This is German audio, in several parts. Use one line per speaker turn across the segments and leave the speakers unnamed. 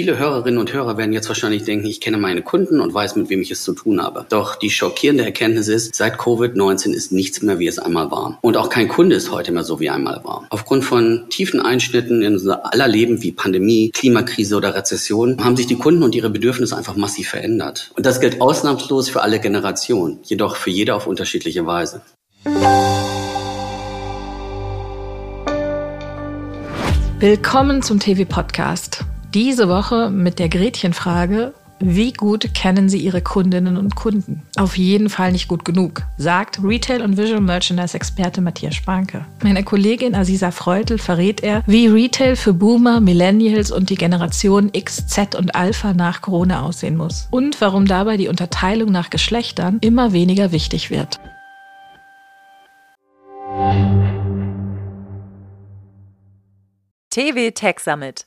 Viele Hörerinnen und Hörer werden jetzt wahrscheinlich denken, ich kenne meine Kunden und weiß, mit wem ich es zu tun habe. Doch die schockierende Erkenntnis ist, seit Covid-19 ist nichts mehr, wie es einmal war. Und auch kein Kunde ist heute mehr so, wie einmal war. Aufgrund von tiefen Einschnitten in unser aller Leben wie Pandemie, Klimakrise oder Rezession haben sich die Kunden und ihre Bedürfnisse einfach massiv verändert. Und das gilt ausnahmslos für alle Generationen, jedoch für jede auf unterschiedliche Weise.
Willkommen zum TV-Podcast. Diese Woche mit der Gretchenfrage, wie gut kennen Sie Ihre Kundinnen und Kunden? Auf jeden Fall nicht gut genug, sagt Retail- und Visual Merchandise-Experte Matthias Spanke. Meiner Kollegin Aziza Freutel verrät er, wie Retail für Boomer, Millennials und die Generation X, Z und Alpha nach Corona aussehen muss. Und warum dabei die Unterteilung nach Geschlechtern immer weniger wichtig wird.
TV Tech Summit,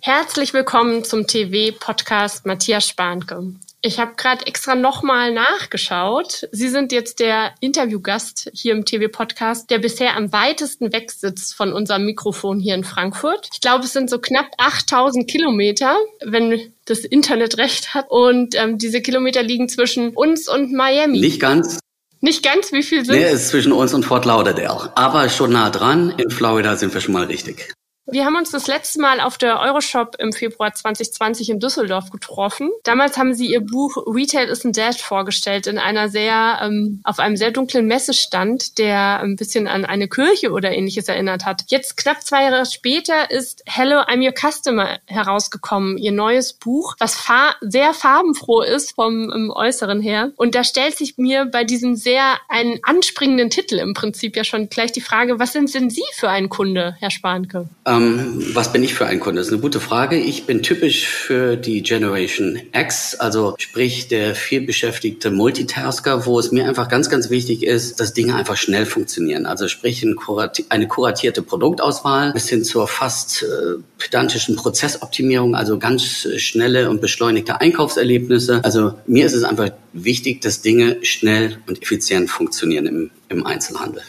Herzlich willkommen zum TV-Podcast Matthias Spahnke. Ich habe gerade extra nochmal nachgeschaut. Sie sind jetzt der Interviewgast hier im TV-Podcast, der bisher am weitesten weg sitzt von unserem Mikrofon hier in Frankfurt. Ich glaube, es sind so knapp 8000 Kilometer, wenn das Internet recht hat. Und ähm, diese Kilometer liegen zwischen uns und Miami.
Nicht ganz.
Nicht ganz, wie viel sind
Nee, ist zwischen uns und Fort Lauderdale. Aber schon nah dran. In Florida sind wir schon mal richtig.
Wir haben uns das letzte Mal auf der Euroshop im Februar 2020 in Düsseldorf getroffen. Damals haben sie ihr Buch Retail isn't Dead vorgestellt in einer sehr, ähm, auf einem sehr dunklen Messestand, der ein bisschen an eine Kirche oder ähnliches erinnert hat. Jetzt knapp zwei Jahre später ist Hello, I'm Your Customer herausgekommen, ihr neues Buch, was fa sehr farbenfroh ist vom ähm, Äußeren her. Und da stellt sich mir bei diesem sehr einen anspringenden Titel im Prinzip ja schon gleich die Frage, was sind denn Sie für ein Kunde, Herr Spanke?
Ähm, was bin ich für ein Kunde? Das ist eine gute Frage. Ich bin typisch für die Generation X, also sprich der vielbeschäftigte Multitasker, wo es mir einfach ganz, ganz wichtig ist, dass Dinge einfach schnell funktionieren. Also sprich ein kurati eine kuratierte Produktauswahl bis hin zur fast äh, pedantischen Prozessoptimierung, also ganz schnelle und beschleunigte Einkaufserlebnisse. Also mir ist es einfach wichtig, dass Dinge schnell und effizient funktionieren im, im Einzelhandel.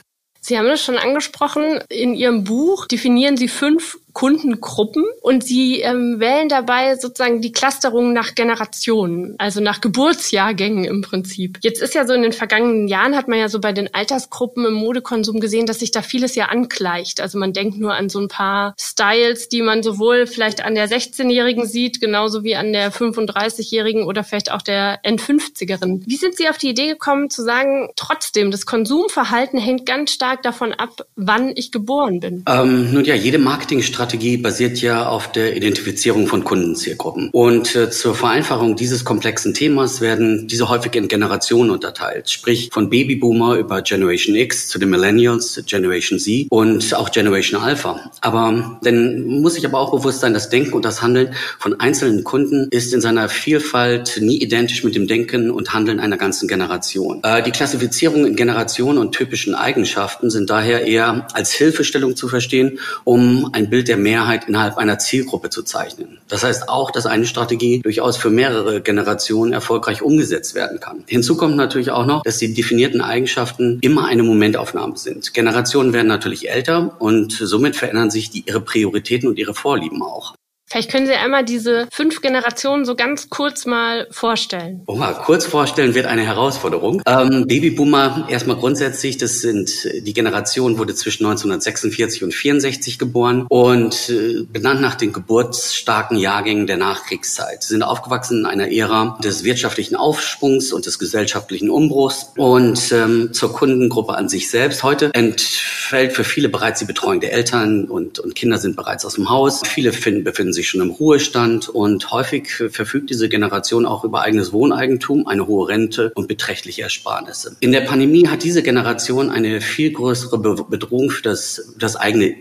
Sie haben das schon angesprochen. In Ihrem Buch definieren Sie fünf Kundengruppen und sie ähm, wählen dabei sozusagen die Clusterung nach Generationen, also nach Geburtsjahrgängen im Prinzip. Jetzt ist ja so in den vergangenen Jahren hat man ja so bei den Altersgruppen im Modekonsum gesehen, dass sich da vieles ja angleicht. Also man denkt nur an so ein paar Styles, die man sowohl vielleicht an der 16-Jährigen sieht, genauso wie an der 35-Jährigen oder vielleicht auch der N50erin. Wie sind Sie auf die Idee gekommen zu sagen, trotzdem, das Konsumverhalten hängt ganz stark davon ab, wann ich geboren bin?
Ähm, nun ja, jede Marketingstrategie Strategie basiert ja auf der Identifizierung von Kundenzielgruppen. Und äh, zur Vereinfachung dieses komplexen Themas werden diese häufig in Generationen unterteilt, sprich von Babyboomer über Generation X zu den Millennials, Generation Z und auch Generation Alpha. Aber dann muss ich aber auch bewusst sein, das Denken und das Handeln von einzelnen Kunden ist in seiner Vielfalt nie identisch mit dem Denken und Handeln einer ganzen Generation. Äh, die Klassifizierung in Generationen und typischen Eigenschaften sind daher eher als Hilfestellung zu verstehen, um ein Bild der Mehrheit innerhalb einer Zielgruppe zu zeichnen. Das heißt auch, dass eine Strategie durchaus für mehrere Generationen erfolgreich umgesetzt werden kann. Hinzu kommt natürlich auch noch, dass die definierten Eigenschaften immer eine Momentaufnahme sind. Generationen werden natürlich älter und somit verändern sich die, ihre Prioritäten und ihre Vorlieben auch.
Vielleicht können Sie einmal diese fünf Generationen so ganz kurz mal vorstellen.
Oh, mal kurz vorstellen wird eine Herausforderung. Ähm, Babyboomer, erstmal grundsätzlich, das sind die Generation, wurde zwischen 1946 und 64 geboren und äh, benannt nach den geburtsstarken Jahrgängen der Nachkriegszeit. Sie sind aufgewachsen in einer Ära des wirtschaftlichen Aufschwungs und des gesellschaftlichen Umbruchs und ähm, zur Kundengruppe an sich selbst. Heute entfällt für viele bereits die Betreuung der Eltern und, und Kinder sind bereits aus dem Haus. Viele finden, befinden sich sich schon im Ruhestand und häufig verfügt diese Generation auch über eigenes Wohneigentum, eine hohe Rente und beträchtliche Ersparnisse. In der Pandemie hat diese Generation eine viel größere Bedrohung für das, das eigene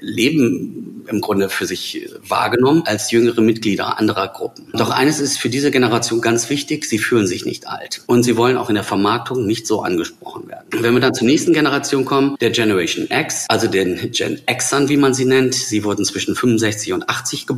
Leben im Grunde für sich wahrgenommen als jüngere Mitglieder anderer Gruppen. Doch eines ist für diese Generation ganz wichtig, sie fühlen sich nicht alt und sie wollen auch in der Vermarktung nicht so angesprochen werden. Wenn wir dann zur nächsten Generation kommen, der Generation X, also den Gen Xern, wie man sie nennt, sie wurden zwischen 65 und 80 geboren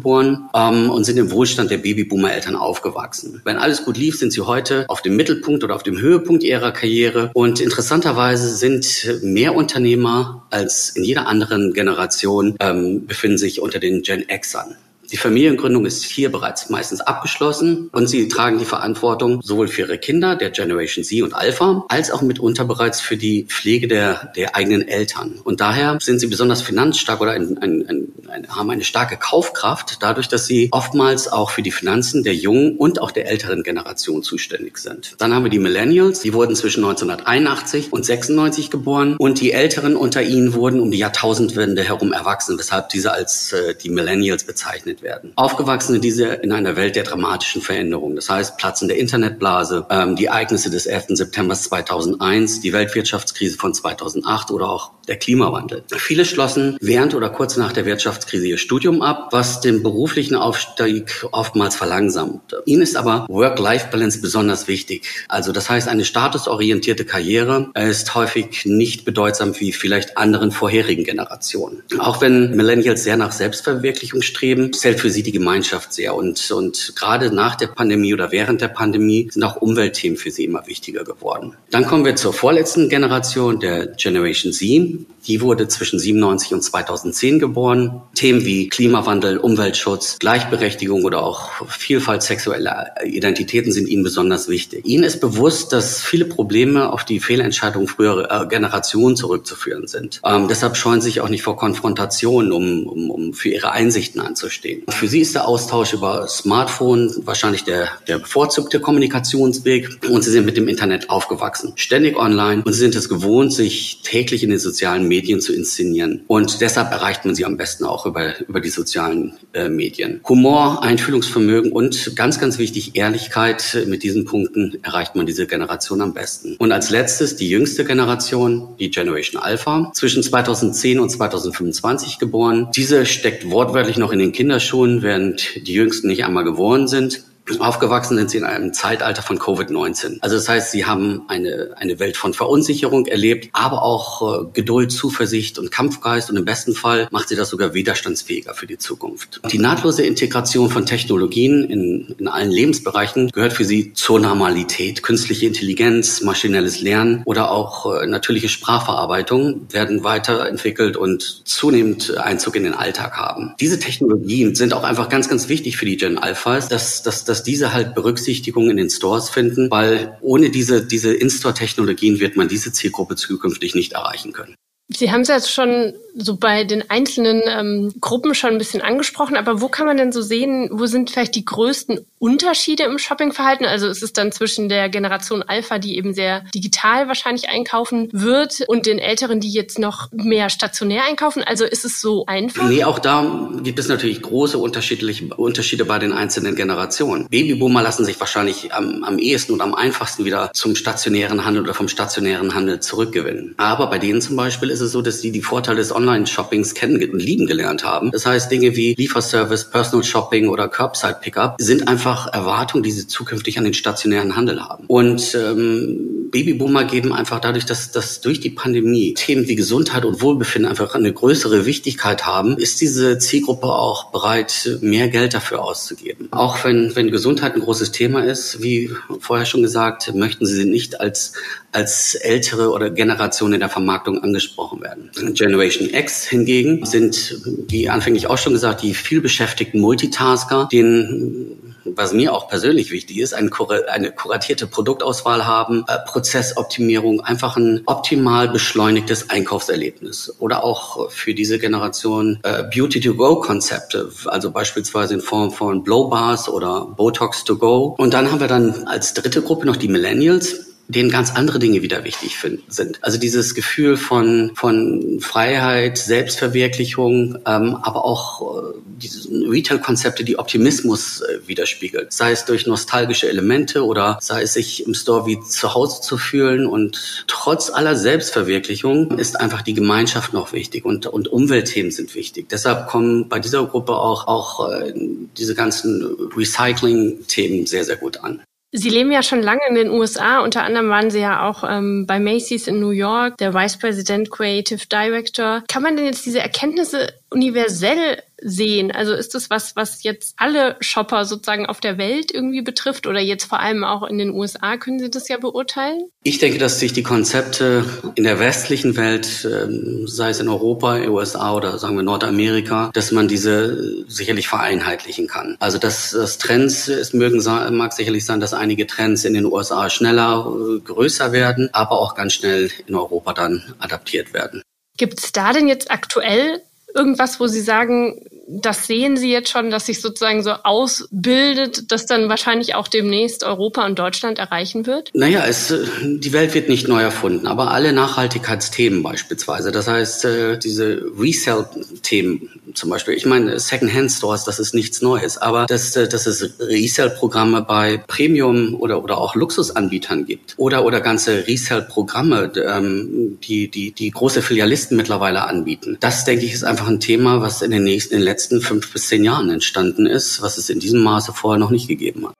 ähm, und sind im Wohlstand der Babyboomer-Eltern aufgewachsen. Wenn alles gut lief, sind sie heute auf dem Mittelpunkt oder auf dem Höhepunkt ihrer Karriere und interessanterweise sind mehr Unternehmer als in jeder anderen Generation ähm, befinden sich unter den Gen Xern. Die Familiengründung ist hier bereits meistens abgeschlossen und sie tragen die Verantwortung sowohl für ihre Kinder, der Generation Z und Alpha, als auch mitunter bereits für die Pflege der, der eigenen Eltern. Und daher sind sie besonders finanzstark oder ein, ein, ein, haben eine starke Kaufkraft, dadurch, dass sie oftmals auch für die Finanzen der jungen und auch der älteren Generation zuständig sind. Dann haben wir die Millennials, die wurden zwischen 1981 und 96 geboren und die Älteren unter ihnen wurden um die Jahrtausendwende herum erwachsen, weshalb diese als äh, die Millennials bezeichnet werden. Aufgewachsen in, dieser, in einer Welt der dramatischen Veränderungen. Das heißt, Platzen der Internetblase, ähm, die Ereignisse des 11. September 2001, die Weltwirtschaftskrise von 2008 oder auch der Klimawandel. Viele schlossen während oder kurz nach der Wirtschaftskrise ihr Studium ab, was den beruflichen Aufstieg oftmals verlangsamt. Ihnen ist aber Work-Life-Balance besonders wichtig. Also das heißt, eine statusorientierte Karriere ist häufig nicht bedeutsam wie vielleicht anderen vorherigen Generationen. Auch wenn Millennials sehr nach Selbstverwirklichung streben, zählt für sie die Gemeinschaft sehr. Und, und gerade nach der Pandemie oder während der Pandemie sind auch Umweltthemen für sie immer wichtiger geworden. Dann kommen wir zur vorletzten Generation, der Generation Z. Die wurde zwischen 97 und 2010 geboren. Themen wie Klimawandel, Umweltschutz, Gleichberechtigung oder auch Vielfalt sexueller Identitäten sind ihnen besonders wichtig. Ihnen ist bewusst, dass viele Probleme auf die Fehlentscheidungen früherer äh, Generationen zurückzuführen sind. Ähm, deshalb scheuen sich auch nicht vor Konfrontationen, um, um, um für ihre Einsichten anzustehen. Für sie ist der Austausch über Smartphone wahrscheinlich der, der bevorzugte Kommunikationsweg und sie sind mit dem Internet aufgewachsen, ständig online und sie sind es gewohnt, sich täglich in den sozialen Medien zu inszenieren. Und deshalb erreicht man sie am besten auch über, über die sozialen äh, Medien. Humor, Einfühlungsvermögen und ganz, ganz wichtig, Ehrlichkeit. Mit diesen Punkten erreicht man diese Generation am besten. Und als letztes die jüngste Generation, die Generation Alpha, zwischen 2010 und 2025 geboren. Diese steckt wortwörtlich noch in den Kinderschuhen, während die Jüngsten nicht einmal geboren sind. Aufgewachsen sind sie in einem Zeitalter von Covid-19. Also das heißt, sie haben eine, eine Welt von Verunsicherung erlebt, aber auch äh, Geduld, Zuversicht und Kampfgeist und im besten Fall macht sie das sogar widerstandsfähiger für die Zukunft. Die nahtlose Integration von Technologien in, in allen Lebensbereichen gehört für sie zur Normalität. Künstliche Intelligenz, maschinelles Lernen oder auch äh, natürliche Sprachverarbeitung werden weiterentwickelt und zunehmend Einzug in den Alltag haben. Diese Technologien sind auch einfach ganz, ganz wichtig für die Gen Alphas, dass, dass, dass diese halt Berücksichtigung in den Stores finden, weil ohne diese, diese In-Store-Technologien wird man diese Zielgruppe zukünftig nicht erreichen können.
Sie haben es jetzt schon so bei den einzelnen ähm, Gruppen schon ein bisschen angesprochen, aber wo kann man denn so sehen, wo sind vielleicht die größten Unterschiede im Shoppingverhalten? Also ist es dann zwischen der Generation Alpha, die eben sehr digital wahrscheinlich einkaufen wird, und den Älteren, die jetzt noch mehr stationär einkaufen? Also ist es so einfach?
Nee, auch da gibt es natürlich große unterschiedliche Unterschiede bei den einzelnen Generationen. Babyboomer lassen sich wahrscheinlich am, am ehesten und am einfachsten wieder zum stationären Handel oder vom stationären Handel zurückgewinnen. Aber bei denen zum Beispiel ist ist es so, dass sie die Vorteile des Online-Shoppings kennen und lieben gelernt haben. Das heißt, Dinge wie Lieferservice, Personal Shopping oder Curbside Pickup sind einfach Erwartungen, die sie zukünftig an den stationären Handel haben. Und ähm, Babyboomer geben einfach dadurch, dass, dass durch die Pandemie Themen wie Gesundheit und Wohlbefinden einfach eine größere Wichtigkeit haben, ist diese Zielgruppe auch bereit, mehr Geld dafür auszugeben. Auch wenn, wenn Gesundheit ein großes Thema ist, wie vorher schon gesagt, möchten sie nicht als, als ältere oder Generation in der Vermarktung angesprochen werden. Generation X hingegen sind, wie anfänglich auch schon gesagt, die vielbeschäftigten Multitasker, denen was mir auch persönlich wichtig ist, eine, kuratierte Produktauswahl haben, äh, Prozessoptimierung, einfach ein optimal beschleunigtes Einkaufserlebnis oder auch für diese Generation äh, Beauty-to-Go-Konzepte, also beispielsweise in Form von Blowbars oder Botox-to-Go. Und dann haben wir dann als dritte Gruppe noch die Millennials denen ganz andere Dinge wieder wichtig sind. Also dieses Gefühl von, von Freiheit, Selbstverwirklichung, ähm, aber auch äh, diese Retail-Konzepte, die Optimismus äh, widerspiegelt. Sei es durch nostalgische Elemente oder sei es sich im Store wie zu Hause zu fühlen. Und trotz aller Selbstverwirklichung ist einfach die Gemeinschaft noch wichtig und, und Umweltthemen sind wichtig. Deshalb kommen bei dieser Gruppe auch, auch äh, diese ganzen Recycling-Themen sehr, sehr gut an.
Sie leben ja schon lange in den USA. Unter anderem waren Sie ja auch ähm, bei Macy's in New York, der Vice President Creative Director. Kann man denn jetzt diese Erkenntnisse universell sehen? Also ist das was, was jetzt alle Shopper sozusagen auf der Welt irgendwie betrifft oder jetzt vor allem auch in den USA? Können Sie das ja beurteilen?
Ich denke, dass sich die Konzepte in der westlichen Welt, ähm, sei es in Europa, USA oder sagen wir Nordamerika, dass man diese sicherlich vereinheitlichen kann. Also dass das Trends, es mögen, mag sicherlich sein, dass einige Trends in den USA schneller, äh, größer werden, aber auch ganz schnell in Europa dann adaptiert werden.
Gibt es da denn jetzt aktuell irgendwas, wo Sie sagen, das sehen Sie jetzt schon, dass sich sozusagen so ausbildet, dass dann wahrscheinlich auch demnächst Europa und Deutschland erreichen wird?
Naja, es, die Welt wird nicht neu erfunden, aber alle Nachhaltigkeitsthemen beispielsweise. Das heißt, äh, diese Resell-Themen zum Beispiel. Ich meine, Second-Hand-Stores, das ist nichts Neues, aber dass, äh, dass es Resell-Programme bei Premium- oder, oder auch Luxusanbietern gibt oder, oder ganze Resell-Programme, ähm, die, die, die große Filialisten mittlerweile anbieten. Das, denke ich, ist einfach ein Thema, was in den nächsten, in den letzten fünf bis zehn Jahren entstanden ist, was es in diesem Maße vorher noch nicht gegeben hat.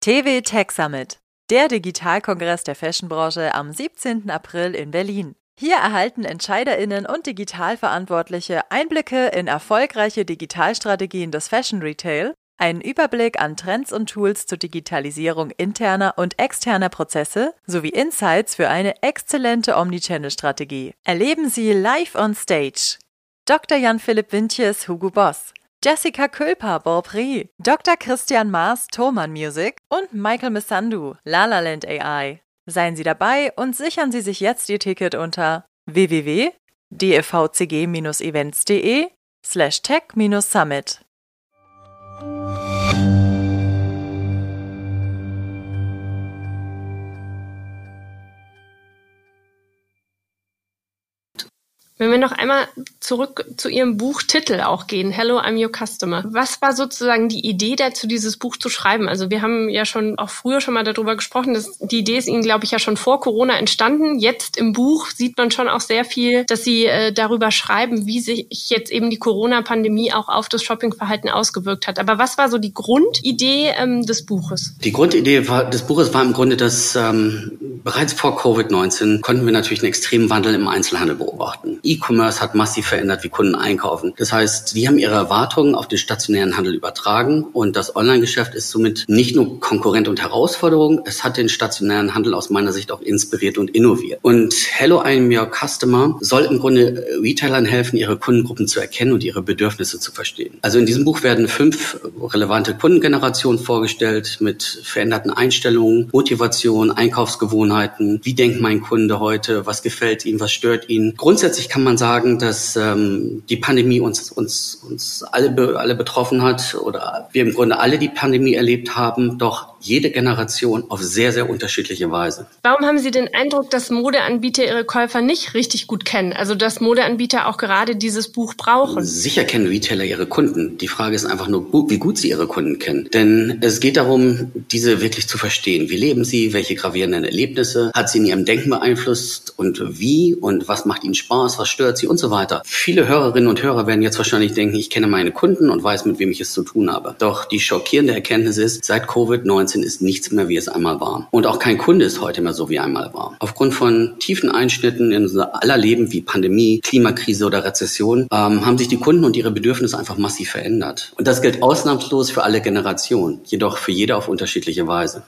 TV Tech Summit, der Digitalkongress der Fashionbranche am 17. April in Berlin. Hier erhalten Entscheiderinnen und Digitalverantwortliche Einblicke in erfolgreiche Digitalstrategien des Fashion Retail einen Überblick an Trends und Tools zur Digitalisierung interner und externer Prozesse sowie Insights für eine exzellente Omnichannel-Strategie. Erleben Sie live on stage Dr. Jan-Philipp Wintjes, Hugo Boss, Jessica Külper, Beaupré, Dr. Christian Maas, Thoman Music und Michael Missandu, Lalaland AI. Seien Sie dabei und sichern Sie sich jetzt Ihr Ticket unter www.dfvcg-events.de slash tech-summit.
Wenn wir noch einmal zurück zu Ihrem Buchtitel auch gehen, Hello, I'm Your Customer. Was war sozusagen die Idee dazu, dieses Buch zu schreiben? Also wir haben ja schon auch früher schon mal darüber gesprochen, dass die Idee ist Ihnen, glaube ich, ja schon vor Corona entstanden. Jetzt im Buch sieht man schon auch sehr viel, dass Sie äh, darüber schreiben, wie sich jetzt eben die Corona-Pandemie auch auf das Shoppingverhalten ausgewirkt hat. Aber was war so die Grundidee ähm, des Buches?
Die Grundidee war, des Buches war im Grunde, dass ähm, bereits vor Covid-19 konnten wir natürlich einen extremen Wandel im Einzelhandel beobachten. E-Commerce hat massiv verändert, wie Kunden einkaufen. Das heißt, die haben ihre Erwartungen auf den stationären Handel übertragen und das Online-Geschäft ist somit nicht nur Konkurrent und Herausforderung, es hat den stationären Handel aus meiner Sicht auch inspiriert und innoviert. Und Hello I'm Your Customer soll im Grunde Retailern helfen, ihre Kundengruppen zu erkennen und ihre Bedürfnisse zu verstehen. Also in diesem Buch werden fünf relevante Kundengenerationen vorgestellt mit veränderten Einstellungen, Motivation, Einkaufsgewohnheiten. Wie denkt mein Kunde heute? Was gefällt ihm? Was stört ihn? Grundsätzlich kann man sagen, dass ähm, die Pandemie uns, uns, uns alle, alle betroffen hat oder wir im Grunde alle die Pandemie erlebt haben, doch jede Generation auf sehr, sehr unterschiedliche Weise.
Warum haben Sie den Eindruck, dass Modeanbieter ihre Käufer nicht richtig gut kennen? Also dass Modeanbieter auch gerade dieses Buch brauchen?
Sicher kennen Retailer ihre Kunden. Die Frage ist einfach nur, wie gut sie ihre Kunden kennen. Denn es geht darum, diese wirklich zu verstehen. Wie leben sie? Welche gravierenden Erlebnisse hat sie in ihrem Denken beeinflusst? Und wie? Und was macht ihnen Spaß? Was stört sie? Und so weiter. Viele Hörerinnen und Hörer werden jetzt wahrscheinlich denken, ich kenne meine Kunden und weiß, mit wem ich es zu tun habe. Doch die schockierende Erkenntnis ist, seit Covid-19 2019 ist nichts mehr, wie es einmal war. Und auch kein Kunde ist heute mehr so, wie einmal war. Aufgrund von tiefen Einschnitten in unser aller Leben wie Pandemie, Klimakrise oder Rezession ähm, haben sich die Kunden und ihre Bedürfnisse einfach massiv verändert. Und das gilt ausnahmslos für alle Generationen, jedoch für jede auf unterschiedliche Weise.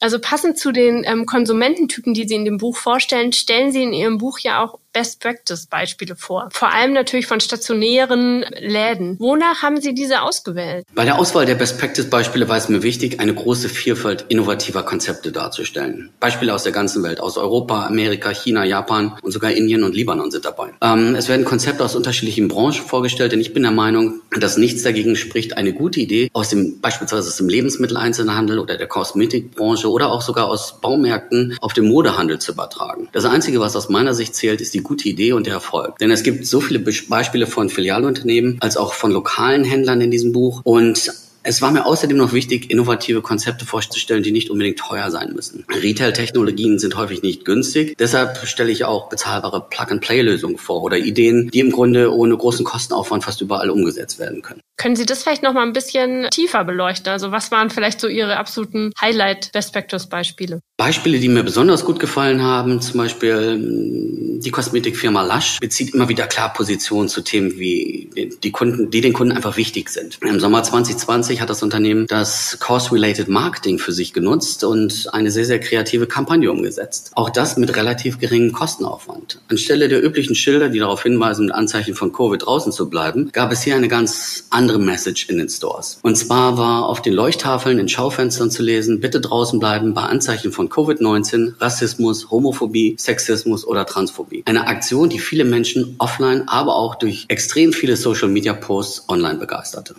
Also passend zu den ähm, Konsumententypen, die Sie in dem Buch vorstellen, stellen Sie in Ihrem Buch ja auch Best Practice Beispiele vor. Vor allem natürlich von stationären Läden. Wonach haben Sie diese ausgewählt?
Bei der Auswahl der Best Practice Beispiele war es mir wichtig, eine große Vielfalt innovativer Konzepte darzustellen. Beispiele aus der ganzen Welt, aus Europa, Amerika, China, Japan und sogar Indien und Libanon sind dabei. Ähm, es werden Konzepte aus unterschiedlichen Branchen vorgestellt, denn ich bin der Meinung, dass nichts dagegen spricht, eine gute Idee aus dem beispielsweise aus dem Lebensmitteleinzelhandel oder der Kosmetikbranche oder auch sogar aus Baumärkten auf den Modehandel zu übertragen. Das Einzige, was aus meiner Sicht zählt, ist die gute Idee und der Erfolg. Denn es gibt so viele Beispiele von Filialunternehmen als auch von lokalen Händlern in diesem Buch und es war mir außerdem noch wichtig, innovative Konzepte vorzustellen, die nicht unbedingt teuer sein müssen. Retail-Technologien sind häufig nicht günstig. Deshalb stelle ich auch bezahlbare Plug-and-Play-Lösungen vor oder Ideen, die im Grunde ohne großen Kostenaufwand fast überall umgesetzt werden können.
Können Sie das vielleicht noch mal ein bisschen tiefer beleuchten? Also was waren vielleicht so Ihre absoluten Highlight-Best Practice-Beispiele?
Beispiele, die mir besonders gut gefallen haben, zum Beispiel hm, die Kosmetikfirma Lush bezieht immer wieder klar Position zu Themen wie die Kunden, die den Kunden einfach wichtig sind. Im Sommer 2020 hat das Unternehmen das Course-Related Marketing für sich genutzt und eine sehr, sehr kreative Kampagne umgesetzt. Auch das mit relativ geringem Kostenaufwand. Anstelle der üblichen Schilder, die darauf hinweisen, mit Anzeichen von Covid draußen zu bleiben, gab es hier eine ganz andere Message in den Stores. Und zwar war auf den Leuchttafeln in Schaufenstern zu lesen, bitte draußen bleiben bei Anzeichen von Covid-19, Rassismus, Homophobie, Sexismus oder Transphobie. Eine Aktion, die viele Menschen offline, aber auch durch extrem viele Social-Media-Posts online begeisterte.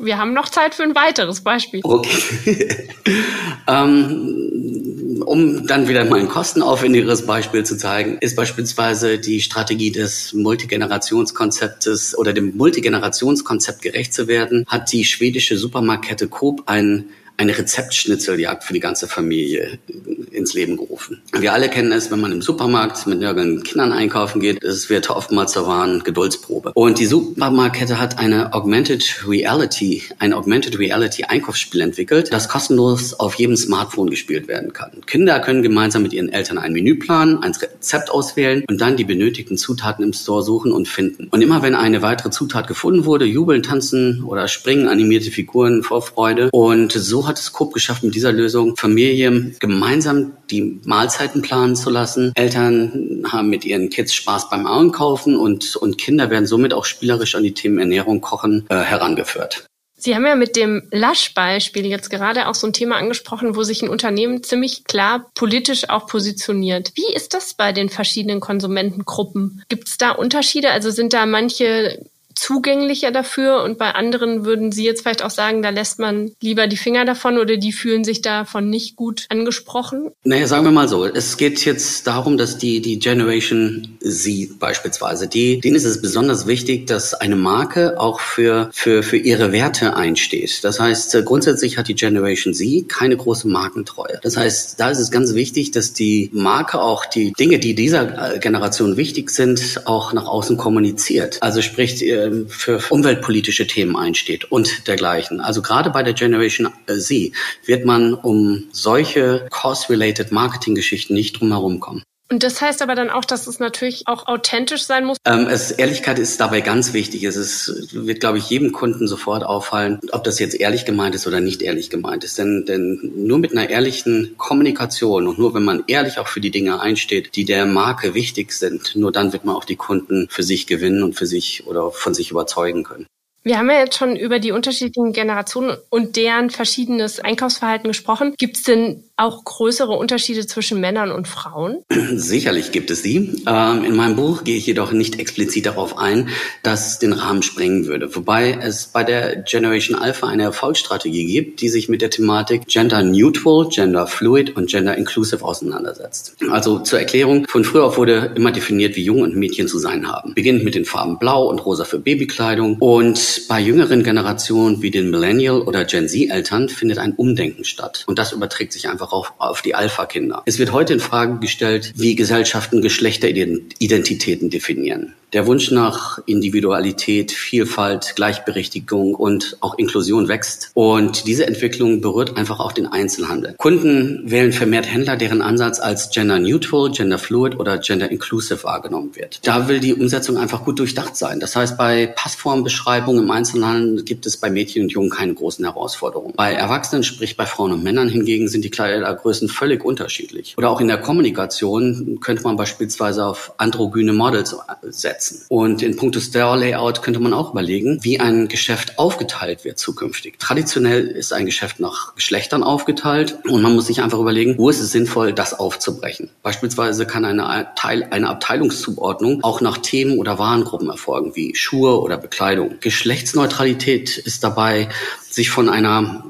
Wir haben noch Zeit für ein weiteres Beispiel.
Okay. ähm, um dann wieder mal ein kostenaufwendigeres Beispiel zu zeigen, ist beispielsweise die Strategie des Multigenerationskonzeptes oder dem Multigenerationskonzept gerecht zu werden, hat die schwedische Supermarktkette Coop ein eine Rezeptschnitzeljagd für die ganze Familie ins Leben gerufen. Wir alle kennen es, wenn man im Supermarkt mit mehreren Kindern einkaufen geht, es wird oftmals zur wahren Geduldsprobe. Und die Supermarktkette hat eine Augmented Reality, ein Augmented Reality Einkaufsspiel entwickelt, das kostenlos auf jedem Smartphone gespielt werden kann. Kinder können gemeinsam mit ihren Eltern ein Menü planen, ein Rezept auswählen und dann die benötigten Zutaten im Store suchen und finden. Und immer wenn eine weitere Zutat gefunden wurde, jubeln, tanzen oder springen animierte Figuren vor Freude. Und so hat es Coop geschafft, mit dieser Lösung Familien gemeinsam die Mahlzeiten planen zu lassen. Eltern haben mit ihren Kids Spaß beim Einkaufen und, und Kinder werden somit auch spielerisch an die Themen Ernährung, Kochen äh, herangeführt.
Sie haben ja mit dem Lush-Beispiel jetzt gerade auch so ein Thema angesprochen, wo sich ein Unternehmen ziemlich klar politisch auch positioniert. Wie ist das bei den verschiedenen Konsumentengruppen? Gibt es da Unterschiede? Also sind da manche zugänglicher dafür und bei anderen würden Sie jetzt vielleicht auch sagen, da lässt man lieber die Finger davon oder die fühlen sich davon nicht gut angesprochen?
Naja, sagen wir mal so, es geht jetzt darum, dass die, die Generation Z beispielsweise, die, denen ist es besonders wichtig, dass eine Marke auch für, für, für ihre Werte einsteht. Das heißt, äh, grundsätzlich hat die Generation Z keine große Markentreue. Das heißt, da ist es ganz wichtig, dass die Marke auch die Dinge, die dieser äh, Generation wichtig sind, auch nach außen kommuniziert. Also sprich, äh, für umweltpolitische Themen einsteht und dergleichen. Also gerade bei der Generation Z wird man um solche Cost-related Marketing-Geschichten nicht drumherum kommen.
Und das heißt aber dann auch, dass es natürlich auch authentisch sein muss?
Ähm, es, Ehrlichkeit ist dabei ganz wichtig. Es ist, wird, glaube ich, jedem Kunden sofort auffallen, ob das jetzt ehrlich gemeint ist oder nicht ehrlich gemeint ist. Denn, denn nur mit einer ehrlichen Kommunikation und nur wenn man ehrlich auch für die Dinge einsteht, die der Marke wichtig sind, nur dann wird man auch die Kunden für sich gewinnen und für sich oder von sich überzeugen können.
Wir haben ja jetzt schon über die unterschiedlichen Generationen und deren verschiedenes Einkaufsverhalten gesprochen. Gibt es denn auch größere Unterschiede zwischen Männern und Frauen?
Sicherlich gibt es sie. Ähm, in meinem Buch gehe ich jedoch nicht explizit darauf ein, dass den Rahmen sprengen würde. Wobei es bei der Generation Alpha eine Erfolgsstrategie gibt, die sich mit der Thematik Gender Neutral, Gender Fluid und Gender Inclusive auseinandersetzt. Also zur Erklärung, von früher auf wurde immer definiert, wie Jungen und Mädchen zu sein haben. Beginnend mit den Farben Blau und Rosa für Babykleidung und bei jüngeren Generationen wie den Millennial- oder Gen Z-Eltern findet ein Umdenken statt. Und das überträgt sich einfach auf, auf die Alpha-Kinder. Es wird heute in Frage gestellt, wie Gesellschaften Geschlechteridentitäten definieren. Der Wunsch nach Individualität, Vielfalt, Gleichberechtigung und auch Inklusion wächst. Und diese Entwicklung berührt einfach auch den Einzelhandel. Kunden wählen vermehrt Händler, deren Ansatz als gender neutral, gender fluid oder gender inclusive wahrgenommen wird. Da will die Umsetzung einfach gut durchdacht sein. Das heißt, bei Passformbeschreibungen im Einzelhandel gibt es bei Mädchen und Jungen keine großen Herausforderungen. Bei Erwachsenen, sprich bei Frauen und Männern hingegen, sind die Kleidergrößen völlig unterschiedlich. Oder auch in der Kommunikation könnte man beispielsweise auf androgyne Models setzen. Und in puncto Store-Layout könnte man auch überlegen, wie ein Geschäft aufgeteilt wird zukünftig. Traditionell ist ein Geschäft nach Geschlechtern aufgeteilt und man muss sich einfach überlegen, wo ist es sinnvoll, das aufzubrechen. Beispielsweise kann eine, Teil, eine Abteilungszuordnung auch nach Themen oder Warengruppen erfolgen, wie Schuhe oder Bekleidung. Geschlechtsneutralität ist dabei, sich von einer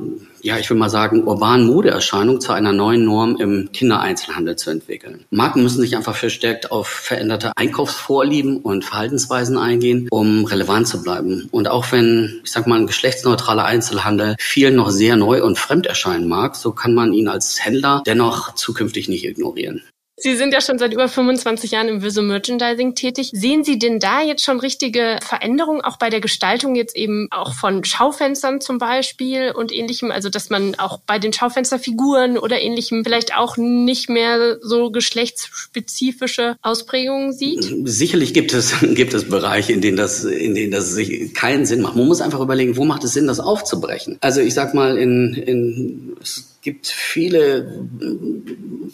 ja, ich will mal sagen, urbanen Modeerscheinung zu einer neuen Norm im Kindereinzelhandel zu entwickeln. Marken müssen sich einfach verstärkt auf veränderte Einkaufsvorlieben und Verhaltensweisen eingehen, um relevant zu bleiben. Und auch wenn, ich sag mal, ein geschlechtsneutraler Einzelhandel vielen noch sehr neu und fremd erscheinen mag, so kann man ihn als Händler dennoch zukünftig nicht ignorieren.
Sie sind ja schon seit über 25 Jahren im Visual Merchandising tätig. Sehen Sie denn da jetzt schon richtige Veränderungen, auch bei der Gestaltung jetzt eben auch von Schaufenstern zum Beispiel und ähnlichem? Also, dass man auch bei den Schaufensterfiguren oder ähnlichem vielleicht auch nicht mehr so geschlechtsspezifische Ausprägungen sieht?
Sicherlich gibt es, gibt es Bereiche, in denen das, in denen das sich keinen Sinn macht. Man muss einfach überlegen, wo macht es Sinn, das aufzubrechen? Also, ich sag mal, in, in, gibt viele,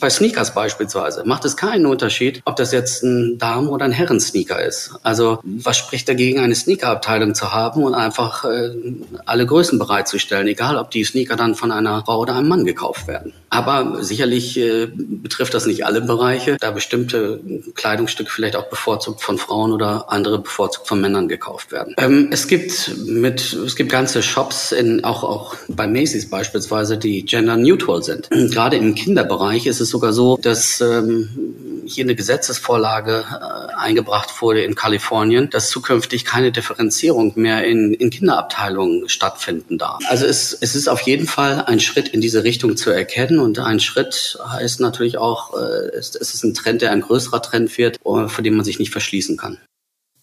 bei Sneakers beispielsweise, macht es keinen Unterschied, ob das jetzt ein Damen- oder ein Herren-Sneaker ist. Also was spricht dagegen, eine Sneaker-Abteilung zu haben und einfach äh, alle Größen bereitzustellen, egal ob die Sneaker dann von einer Frau oder einem Mann gekauft werden. Aber sicherlich äh, betrifft das nicht alle Bereiche, da bestimmte Kleidungsstücke vielleicht auch bevorzugt von Frauen oder andere bevorzugt von Männern gekauft werden. Ähm, es gibt mit, es gibt ganze Shops in, auch, auch bei Macy's beispielsweise, die Gender neutral sind. Gerade im Kinderbereich ist es sogar so, dass ähm, hier eine Gesetzesvorlage äh, eingebracht wurde in Kalifornien, dass zukünftig keine Differenzierung mehr in, in Kinderabteilungen stattfinden darf. Also es, es ist auf jeden Fall ein Schritt in diese Richtung zu erkennen und ein Schritt heißt natürlich auch, äh, es, es ist ein Trend, der ein größerer Trend wird, äh, vor dem man sich nicht verschließen kann.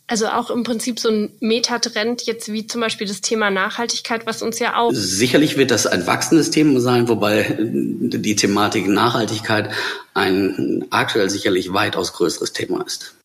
Also auch im Prinzip so ein Metatrend jetzt wie zum Beispiel das Thema Nachhaltigkeit, was uns ja auch.
Sicherlich wird das ein wachsendes Thema sein, wobei die Thematik Nachhaltigkeit ein aktuell sicherlich weitaus größeres Thema ist.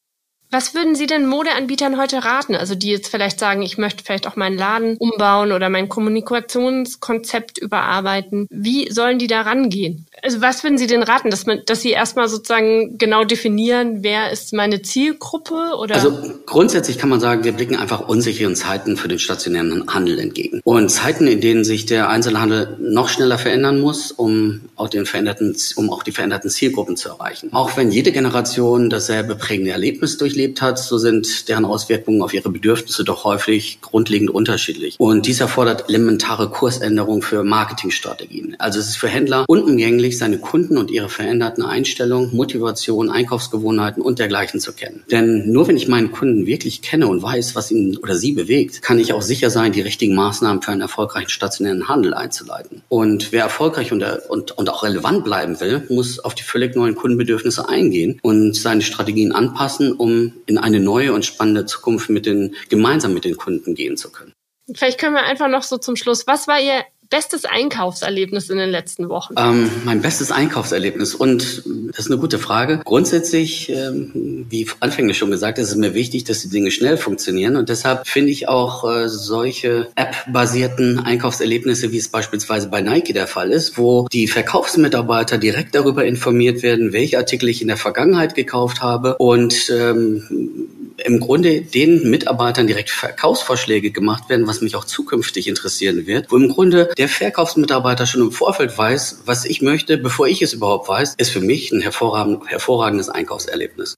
Was würden Sie denn Modeanbietern heute raten? Also die jetzt vielleicht sagen, ich möchte vielleicht auch meinen Laden umbauen oder mein Kommunikationskonzept überarbeiten. Wie sollen die da rangehen? Also was würden Sie denn raten, dass man, dass Sie erstmal sozusagen genau definieren, wer ist meine Zielgruppe oder?
Also grundsätzlich kann man sagen, wir blicken einfach unsicheren Zeiten für den stationären Handel entgegen. Und Zeiten, in denen sich der Einzelhandel noch schneller verändern muss, um auch den veränderten, um auch die veränderten Zielgruppen zu erreichen. Auch wenn jede Generation dasselbe prägende Erlebnis durchlebt hat, so sind deren Auswirkungen auf ihre Bedürfnisse doch häufig grundlegend unterschiedlich. Und dies erfordert elementare Kursänderungen für Marketingstrategien. Also es ist für Händler unumgänglich, wichtig, seine Kunden und ihre veränderten Einstellungen, Motivation, Einkaufsgewohnheiten und dergleichen zu kennen. Denn nur wenn ich meinen Kunden wirklich kenne und weiß, was ihn oder sie bewegt, kann ich auch sicher sein, die richtigen Maßnahmen für einen erfolgreichen stationären Handel einzuleiten. Und wer erfolgreich und, und, und auch relevant bleiben will, muss auf die völlig neuen Kundenbedürfnisse eingehen und seine Strategien anpassen, um in eine neue und spannende Zukunft mit den, gemeinsam mit den Kunden gehen zu können.
Vielleicht können wir einfach noch so zum Schluss, was war Ihr bestes Einkaufserlebnis in den letzten Wochen?
Ähm, mein bestes Einkaufserlebnis und das ist eine gute Frage. Grundsätzlich, ähm, wie anfänglich schon gesagt, ist es mir wichtig, dass die Dinge schnell funktionieren und deshalb finde ich auch äh, solche App-basierten Einkaufserlebnisse, wie es beispielsweise bei Nike der Fall ist, wo die Verkaufsmitarbeiter direkt darüber informiert werden, welche Artikel ich in der Vergangenheit gekauft habe und ähm, im Grunde den Mitarbeitern direkt Verkaufsvorschläge gemacht werden, was mich auch zukünftig interessieren wird, wo im Grunde der Verkaufsmitarbeiter schon im Vorfeld weiß, was ich möchte, bevor ich es überhaupt weiß, ist für mich ein hervorragend, hervorragendes Einkaufserlebnis.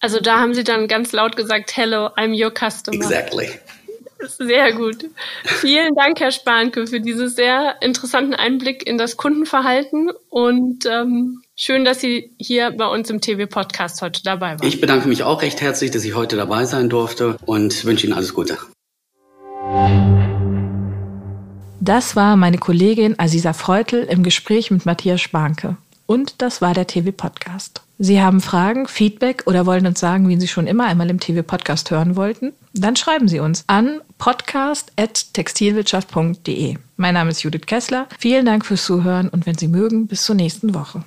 Also da haben Sie dann ganz laut gesagt, hello, I'm your customer.
Exactly.
Sehr gut. Vielen Dank, Herr Spanke, für diesen sehr interessanten Einblick in das Kundenverhalten und ähm, schön, dass Sie hier bei uns im TV-Podcast heute dabei waren.
Ich bedanke mich auch recht herzlich, dass ich heute dabei sein durfte und wünsche Ihnen alles Gute.
Das war meine Kollegin Aziza Freutel im Gespräch mit Matthias Spanke. Und das war der TV-Podcast. Sie haben Fragen, Feedback oder wollen uns sagen, wen Sie schon immer einmal im TV-Podcast hören wollten? Dann schreiben Sie uns an podcast.textilwirtschaft.de. Mein Name ist Judith Kessler. Vielen Dank fürs Zuhören und wenn Sie mögen, bis zur nächsten Woche.